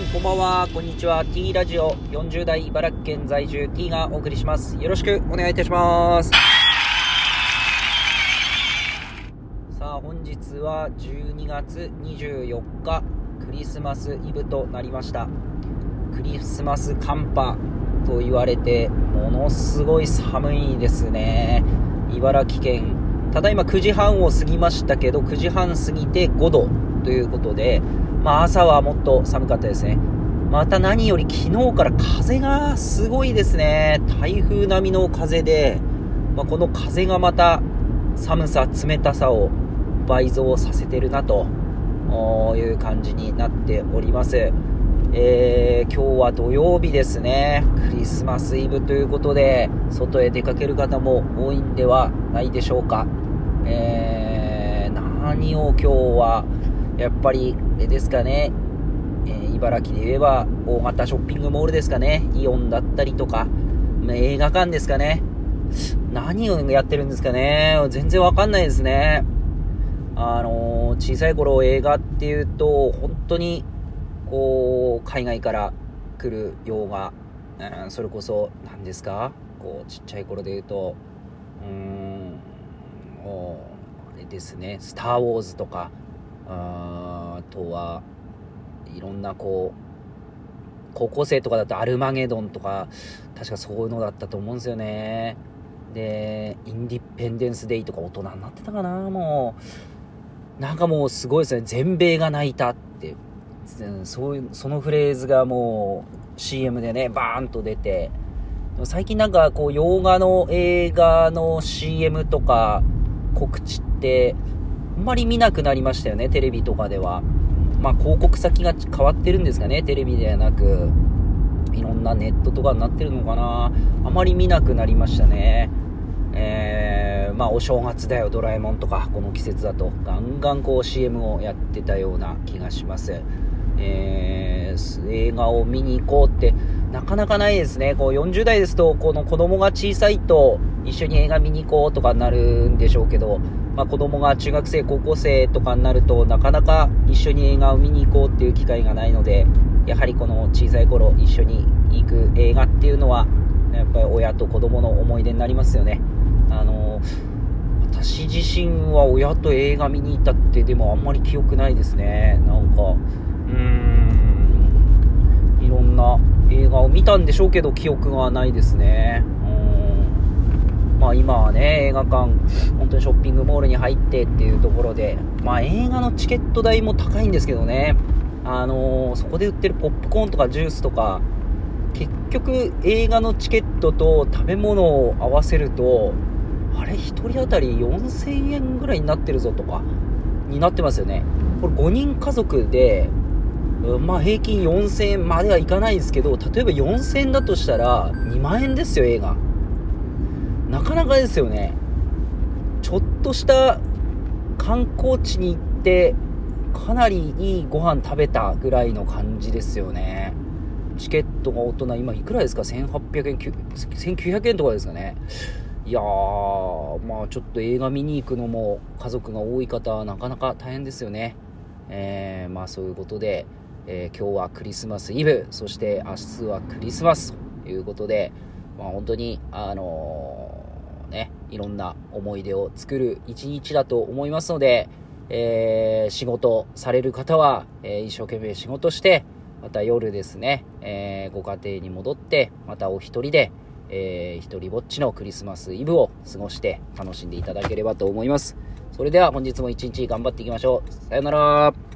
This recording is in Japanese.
ん、こんばんは、こんにちは。T ラジオ40代茨城県在住 T がお送りします。よろしくお願いいたします。さあ、本日は12月24日、クリスマスイブとなりました。クリスマス寒波と言われて、ものすごい寒いですね。茨城県、ただいま9時半を過ぎましたけど、9時半過ぎて5度ということで、まあ朝はもっと寒かったですね。また何より昨日から風がすごいですね。台風並みの風で、まあ、この風がまた寒さ、冷たさを倍増させてるなという感じになっております。えー、今日は土曜日ですね。クリスマスイブということで、外へ出かける方も多いんではないでしょうか。えー、何を今日はやっぱり、あれですかね、えー、茨城で言えば、大型ショッピングモールですかね、イオンだったりとか、映画館ですかね、何をやってるんですかね、全然わかんないですね。あのー、小さい頃映画っていうと、本当に、こう、海外から来る洋画、うん、それこそ、何ですか？こう、ちっちゃい頃で言うと、うーん、あれですね、スター・ウォーズとか、あとはいろんなこう高校生とかだとアルマゲドンとか確かそういうのだったと思うんですよね。でインディペンデンス・デイとか大人になってたかなもう。なんかもうすごいですね。全米が泣いたって。そういうそのフレーズがもう CM でねバーンと出て。最近なんかこう洋画の映画の CM とか告知ってんまり見なくなりましたよね、テレビとかでは。まあ、広告先が変わってるんですかね、テレビではなく。いろんなネットとかになってるのかな。あまり見なくなりましたね。えー、まあ、お正月だよ、ドラえもんとか、この季節だと、ガンガンこう CM をやってたような気がします。えー、映画を見に行こうって、なかなかないですね。こう40代ですと、この子供が小さいと、一緒に映画見に行こうとかなるんでしょうけど、まあ、子供が中学生、高校生とかになるとなかなか一緒に映画を見に行こうっていう機会がないのでやはりこの小さい頃一緒に行く映画っていうのはやっぱり親と子供の思い出になりますよね。あの私自身は親と映画見に行ったってでもあんまり記憶ないですね。なんか、うーん、いろんな映画を見たんでしょうけど記憶がないですね。まあ今はね、映画館、本当にショッピングモールに入ってっていうところで、まあ映画のチケット代も高いんですけどね、あのー、そこで売ってるポップコーンとかジュースとか、結局映画のチケットと食べ物を合わせると、あれ、1人当たり4000円ぐらいになってるぞとか、になってますよね。これ5人家族で、まあ平均4000円まではいかないですけど、例えば4000円だとしたら2万円ですよ、映画。なかなかですよね。ちょっとした観光地に行ってかなりいいご飯食べたぐらいの感じですよね。チケットが大人今いくらですか？1800円1900円とかですかね。いやーまあちょっと映画見に行くのも家族が多い方はなかなか大変ですよね。えー、まあそういうことで、えー、今日はクリスマスイブそして明日はクリスマスということでまあ本当にあのー、いろんな思い出を作る一日だと思いますので、えー、仕事される方は、えー、一生懸命仕事して、また夜ですね、えー、ご家庭に戻って、またお一人で、えー、一人ぼっちのクリスマスイブを過ごして楽しんでいただければと思います。それでは本日も一日頑張っていきましょう。さよなら。